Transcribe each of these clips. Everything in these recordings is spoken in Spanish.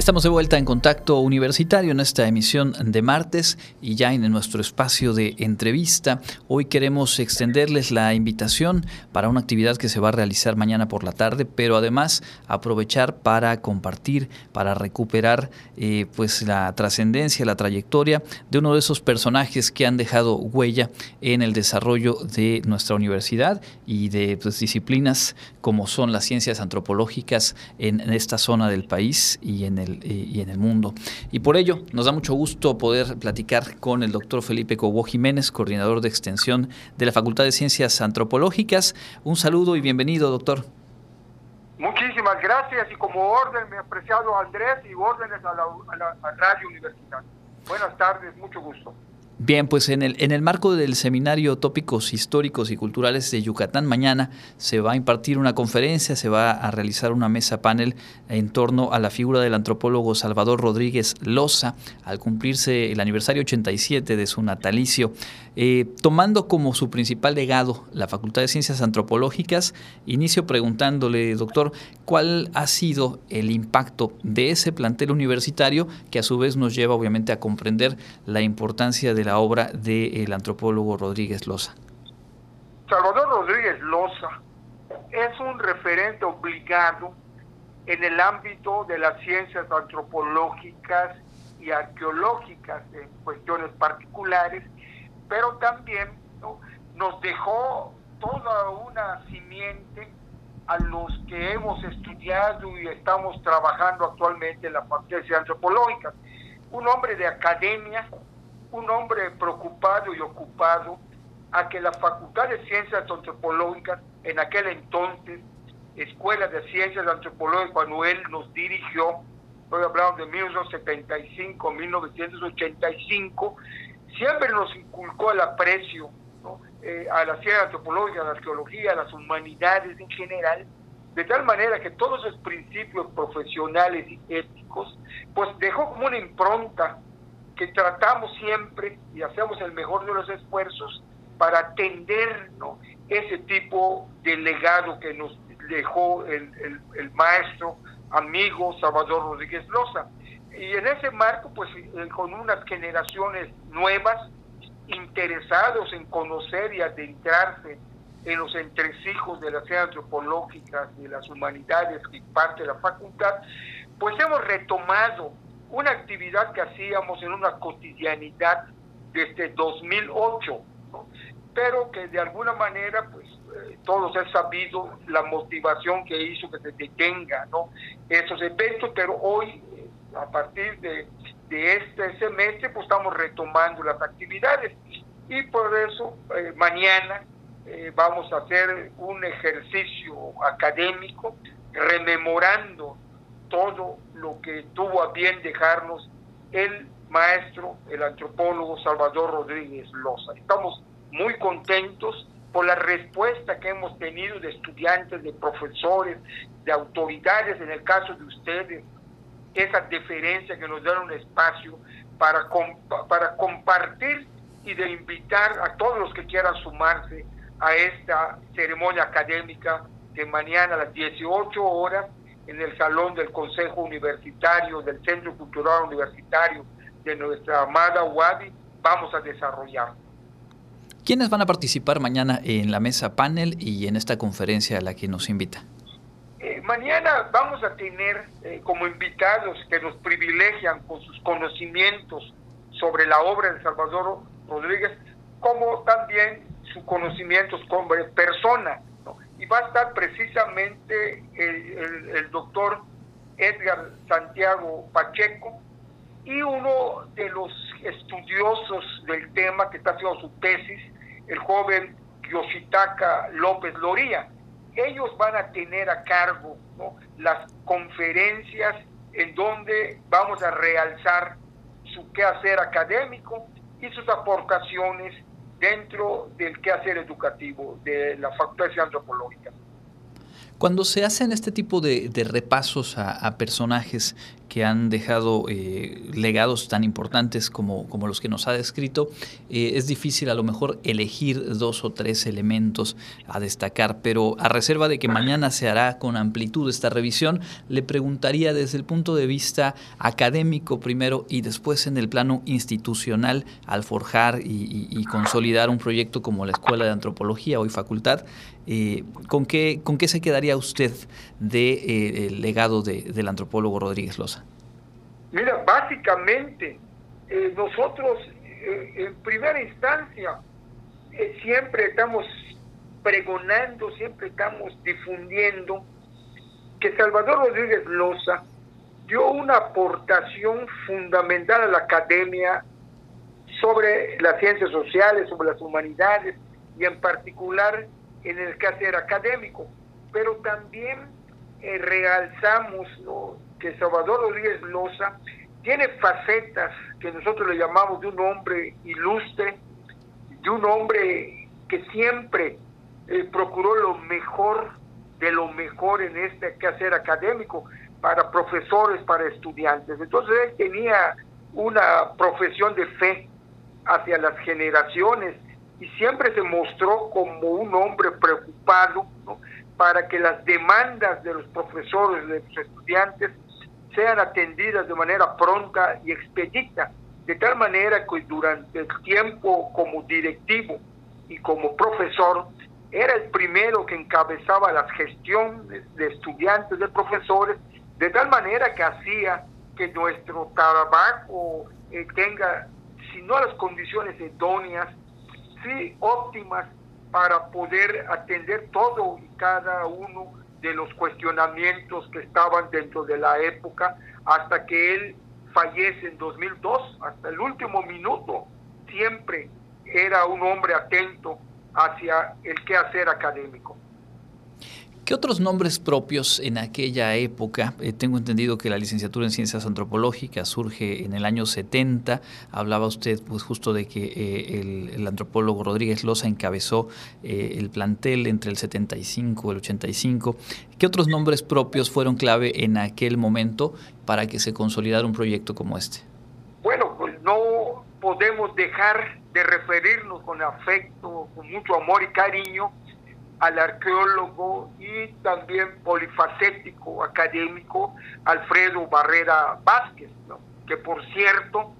Estamos de vuelta en contacto universitario en esta emisión de martes y ya en nuestro espacio de entrevista. Hoy queremos extenderles la invitación para una actividad que se va a realizar mañana por la tarde, pero además aprovechar para compartir, para recuperar eh, pues la trascendencia, la trayectoria de uno de esos personajes que han dejado huella en el desarrollo de nuestra universidad y de pues, disciplinas como son las ciencias antropológicas en esta zona del país y en el y en el mundo. Y por ello nos da mucho gusto poder platicar con el doctor Felipe Cobo Jiménez, coordinador de extensión de la Facultad de Ciencias Antropológicas. Un saludo y bienvenido, doctor. Muchísimas gracias y como orden, mi apreciado Andrés, y órdenes a la, a la radio universitaria. Buenas tardes, mucho gusto. Bien, pues en el, en el marco del seminario Tópicos Históricos y Culturales de Yucatán, mañana se va a impartir una conferencia, se va a realizar una mesa panel en torno a la figura del antropólogo Salvador Rodríguez Loza, al cumplirse el aniversario 87 de su natalicio. Eh, tomando como su principal legado la Facultad de Ciencias Antropológicas, inicio preguntándole, doctor, ¿cuál ha sido el impacto de ese plantel universitario que a su vez nos lleva obviamente a comprender la importancia de la obra del antropólogo Rodríguez Loza? Salvador Rodríguez Loza es un referente obligado en el ámbito de las ciencias antropológicas y arqueológicas en cuestiones particulares pero también nos dejó toda una simiente a los que hemos estudiado y estamos trabajando actualmente en la facultad de antropológicas. Un hombre de academia, un hombre preocupado y ocupado a que la Facultad de Ciencias Antropológicas, en aquel entonces, Escuela de Ciencias Antropológicas, cuando nos dirigió, estoy hablando de 1975, 1985, siempre nos inculcó el aprecio eh, a la ciencia antropológica, a la arqueología, a las humanidades en general, de tal manera que todos esos principios profesionales y éticos, pues dejó como una impronta que tratamos siempre y hacemos el mejor de los esfuerzos para atender ese tipo de legado que nos dejó el, el maestro, amigo Salvador Rodríguez Loza. Y en ese marco, pues eh, con unas generaciones nuevas, interesados en conocer y adentrarse en los entresijos de las ciencias antropológicas de las humanidades que parte la facultad, pues hemos retomado una actividad que hacíamos en una cotidianidad desde 2008, pero que de alguna manera, pues eh, todos han sabido la motivación que hizo que se detenga ¿no? esos eventos, pero hoy a partir de, este semestre, pues estamos retomando las actividades y por eso eh, mañana eh, vamos a hacer un ejercicio académico rememorando todo lo que tuvo a bien dejarnos el maestro, el antropólogo Salvador Rodríguez Loza. Estamos muy contentos por la respuesta que hemos tenido de estudiantes, de profesores, de autoridades, en el caso de ustedes, esa deferencia que nos da un espacio para, para compartir y de invitar a todos los que quieran sumarse a esta ceremonia académica de mañana a las 18 horas en el Salón del Consejo Universitario, del Centro Cultural Universitario de nuestra amada UADI, vamos a desarrollar. ¿Quiénes van a participar mañana en la mesa panel y en esta conferencia a la que nos invita? mañana vamos a tener eh, como invitados que nos privilegian con sus conocimientos sobre la obra de Salvador Rodríguez, como también sus conocimientos como persona. Y va a estar precisamente el, doctor Edgar Santiago Pacheco y uno de los estudiosos del tema que está haciendo su tesis, el joven Yoshitaka López Loría. Ellos van a tener a cargo las conferencias en donde vamos a realzar su quehacer académico y sus aportaciones dentro del quehacer educativo de la Facultad Antropológica. Cuando se hacen este tipo de, repasos a, personajes que han dejado eh, legados tan importantes como, los que nos ha descrito, eh, es difícil a lo mejor elegir dos o tres elementos a destacar, pero a reserva de que mañana se hará con amplitud esta revisión, le preguntaría desde el punto de vista académico primero y después en el plano institucional al forjar y consolidar un proyecto como la Escuela de Antropología, hoy facultad, eh, ¿con, qué, ¿Con qué se quedaría usted del de, eh, legado del antropólogo Rodríguez Loza? Mira, básicamente, eh, nosotros en primera instancia siempre estamos pregonando, siempre estamos difundiendo que Salvador Rodríguez Loza dio una aportación fundamental a la academia sobre las ciencias sociales, sobre las humanidades y en particular en el quehacer académico, pero también eh, realzamos que Salvador Rodríguez Loza tiene facetas que nosotros le llamamos de un hombre ilustre, de un hombre que siempre eh, procuró lo mejor de lo mejor en este quehacer académico para profesores, para estudiantes. Entonces él tenía una profesión de fe hacia las generaciones y siempre se mostró como un hombre preocupado para que las demandas de los profesores, de los estudiantes, sean atendidas de manera pronta y expedita, de tal manera que durante el tiempo como directivo y como profesor, era el primero que encabezaba las gestiones de estudiantes, de profesores, de tal manera que hacía que nuestro trabajo eh, tenga, si no las condiciones idóneas, sí óptimas para poder atender todo y cada uno de los cuestionamientos que estaban dentro de la época hasta que él fallece en 2002, hasta el último minuto, siempre era un hombre atento hacia el quehacer académico. ¿Qué otros nombres propios en aquella época? Eh, tengo entendido que la licenciatura en Ciencias Antropológicas surge en el año 70. Hablaba usted pues justo de que eh, el, antropólogo Rodríguez Loza encabezó eh, el plantel entre el 75 y el 85. ¿Qué otros nombres propios fueron clave en aquel momento para que se consolidara un proyecto como este? Bueno, pues no podemos dejar de referirnos con afecto, con mucho amor y cariño al arqueólogo y también polifacético académico Alfredo Barrera Vázquez, que por cierto,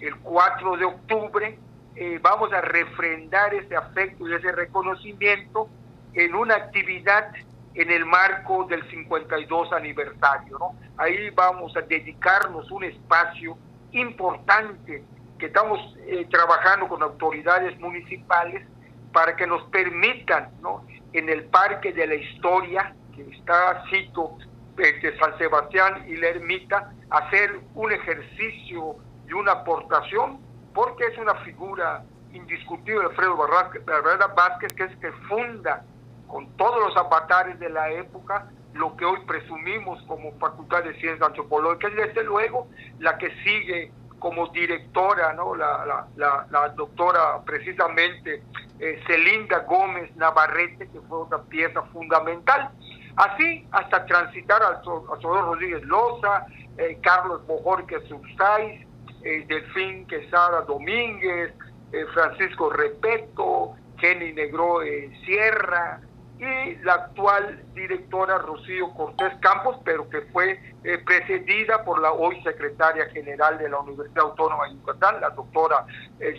el 4 de octubre eh, vamos a refrendar ese afecto y ese reconocimiento en una actividad en el marco del 52 aniversario. ¿no? Ahí vamos a dedicarnos un espacio importante que estamos eh, trabajando con autoridades municipales para que nos permitan ¿no? en el Parque de la Historia, que está cito de San Sebastián y la Ermita, hacer un ejercicio y una aportación, porque es una figura indiscutible, Alfredo Barrera Vázquez, que es que funda con todos los avatares de la época lo que hoy presumimos como Facultad de Ciencias Antropológicas y desde luego la que sigue como directora, ¿no? la, la, doctora precisamente eh, Celinda Gómez Navarrete, que fue otra pieza fundamental. Así hasta transitar al Salvador Rodríguez Loza, eh, Carlos Bojorquez Subsais, eh, Delfín Quesada Domínguez, eh, Francisco Repeto, Jenny Negro Sierra y la actual directora Rocío Cortés Campos, pero que fue precedida por la hoy secretaria general de la Universidad Autónoma de Yucatán, la doctora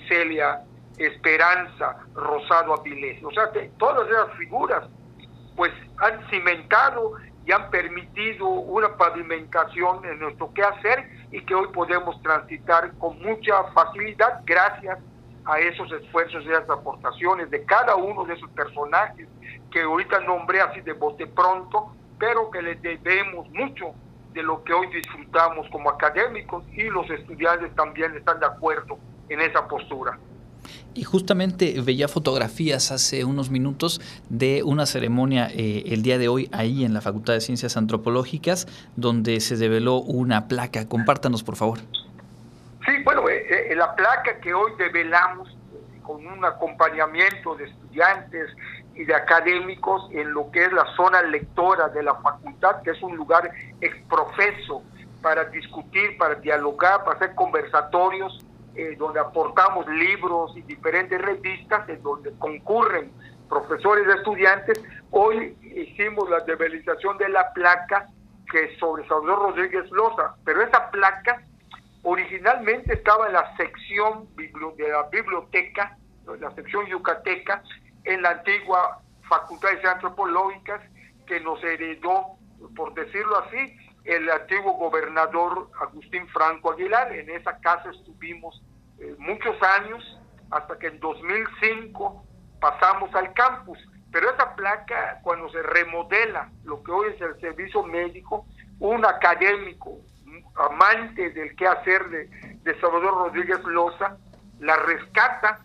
Celia Esperanza Rosado Avilés. O sea que todas esas figuras pues han cimentado y han permitido una pavimentación en nuestro quehacer y que hoy podemos transitar con mucha facilidad gracias a esos esfuerzos y esas aportaciones de cada uno de esos personajes que ahorita nombré así de bote pronto, pero que les debemos mucho de lo que hoy disfrutamos como académicos y los estudiantes también están de acuerdo en esa postura. Y justamente veía fotografías hace unos minutos de una ceremonia eh, el día de hoy ahí en la Facultad de Ciencias Antropológicas, donde se develó una placa. Compártanos, por favor. Sí, bueno, eh, eh, la placa que hoy develamos con un acompañamiento de estudiantes y de académicos en lo que es la zona lectora de la facultad, que es un lugar exprofeso para discutir, para dialogar, para hacer conversatorios, eh, donde aportamos libros y diferentes revistas, en donde concurren profesores y estudiantes. Hoy hicimos la develización de la placa que sobre Salvador Rodríguez Loza, pero esa placa originalmente estaba en la sección de la biblioteca, en la sección yucateca, en la antigua Facultad de Antropológicas que nos heredó, por decirlo así, el antiguo gobernador Agustín Franco Aguilar. En esa casa estuvimos eh, muchos años, hasta que en 2005 pasamos al campus. Pero esa placa, cuando se remodela lo que hoy es el servicio médico, un académico, amante del quehacer de, de Salvador Rodríguez Loza, la rescata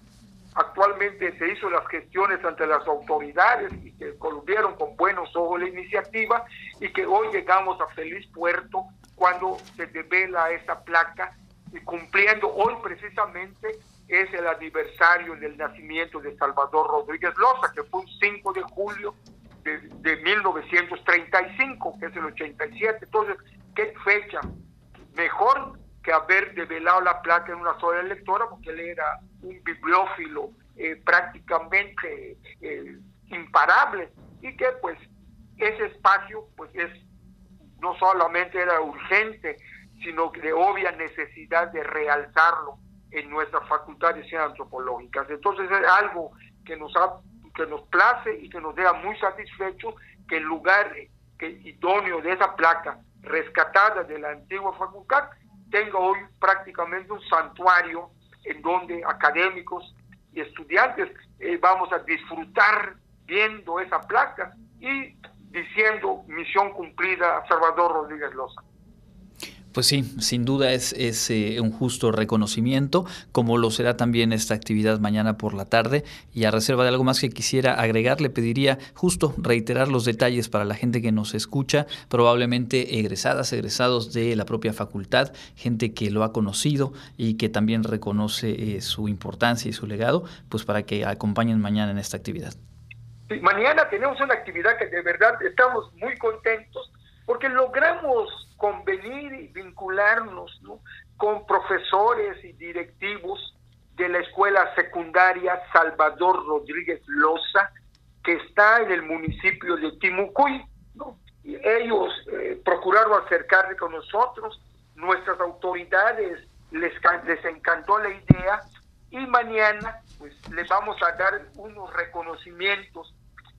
Actualmente se hizo las gestiones ante las autoridades y que columpiaron con buenos ojos la iniciativa y que hoy llegamos a feliz puerto cuando se devela esa placa y cumpliendo hoy precisamente es el aniversario del nacimiento de Salvador Rodríguez Loza, que fue un 5 de julio de, de 1935, que es el 87. Entonces, ¿qué fecha? Haber develado la placa en una sola lectora, porque él era un bibliófilo eh, prácticamente eh, imparable y que pues ese espacio pues es no solamente era urgente, sino de obvia necesidad de realzarlo en nuestras facultades antropológicas. Entonces es algo que nos ha, que nos place y que nos deja muy satisfechos que el lugar que, idóneo de esa placa rescatada de la antigua facultad tenga hoy prácticamente un santuario en donde académicos y estudiantes eh, vamos a disfrutar viendo esa placa y diciendo misión cumplida Salvador Rodríguez Loza. Pues sí, sin duda es, eh, un justo reconocimiento, como lo será también esta actividad mañana por la tarde. Y a reserva de algo más que quisiera agregar, le pediría justo reiterar los detalles para la gente que nos escucha, probablemente egresadas, egresados de la propia facultad, gente que lo ha conocido y que también reconoce eh, su importancia y su legado, pues para que acompañen mañana en esta actividad. mañana tenemos una actividad que de verdad estamos muy contentos porque logramos convenir y vincularnos con profesores y directivos de la escuela secundaria Salvador Rodríguez Loza, que está en el municipio de Timucuy. Y ellos eh, procuraron acercarse con nosotros, nuestras autoridades les, les encantó la idea y mañana pues les vamos a dar unos reconocimientos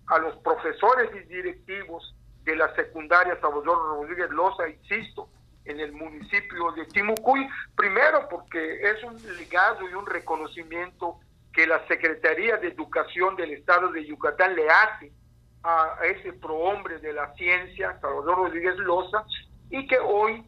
a los profesores y directivos de la secundaria Salvador Rodríguez Loza, insisto, en el municipio de Timucuy, primero porque es un legado y un reconocimiento que la Secretaría de Educación del Estado de Yucatán le hace a ese prohombre de la ciencia, Salvador Rodríguez Loza, y que hoy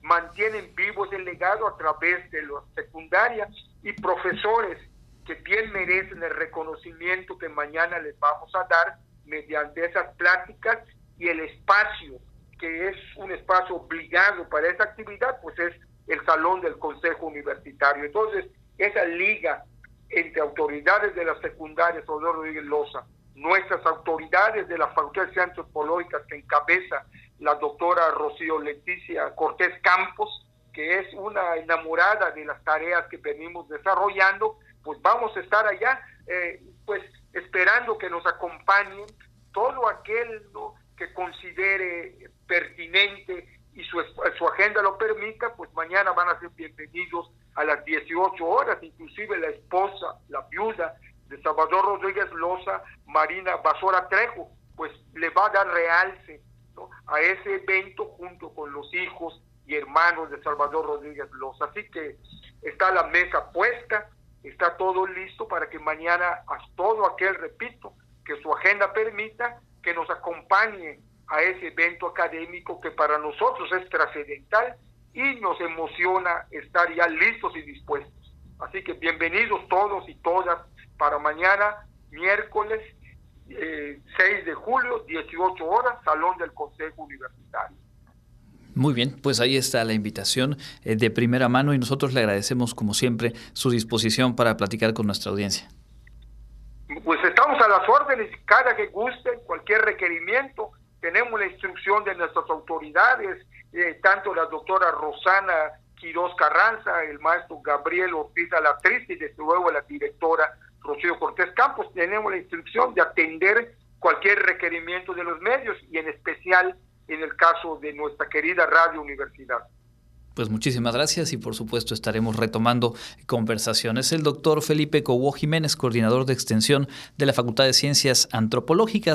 mantienen vivo ese legado a través de la secundaria y profesores que bien merecen el reconocimiento que mañana les vamos a dar mediante esas pláticas y el espacio que es un espacio obligado para esa actividad, pues es el salón del Consejo Universitario. Entonces, esa liga entre autoridades de la secundaria, Salvador Rodríguez Loza, nuestras autoridades de la Facultad de Ciencias Antropológicas que encabeza la doctora Rocío Leticia Cortés Campos, que es una enamorada de las tareas que venimos desarrollando, pues vamos a estar allá, eh, pues esperando que nos acompañen todo aquel ¿no? Que considere pertinente y su, su agenda lo permita, pues mañana van a ser bienvenidos a las 18 horas, inclusive la esposa, la viuda de Salvador Rodríguez Loza, Marina Basora Trejo, pues le va a dar realce a ese evento junto con los hijos y hermanos de Salvador Rodríguez Loza. Así que está la mesa puesta, está todo listo para que mañana a todo aquel, repito, que su agenda permita, que nos acompañe a ese evento académico que para nosotros es trascendental y nos emociona estar ya listos y dispuestos. Así que bienvenidos todos y todas para mañana, miércoles eh, 6 de julio, 18 horas, Salón del Consejo Universitario. Muy bien, pues ahí está la invitación eh, de primera mano y nosotros le agradecemos como siempre su disposición para platicar con nuestra audiencia. Pues estamos Estamos a las órdenes, cada que guste, cualquier requerimiento. Tenemos la instrucción de nuestras autoridades, eh, tanto la doctora Rosana Quiroz Carranza, el maestro Gabriel Ortiz actriz y desde luego la directora Rocío Cortés Campos. Tenemos la instrucción de atender cualquier requerimiento de los medios y en especial en el caso de nuestra querida Radio Universidad. Pues muchísimas gracias y por supuesto estaremos retomando conversaciones. El doctor Felipe Cobo Jiménez, coordinador de extensión de la Facultad de Ciencias Antropológicas.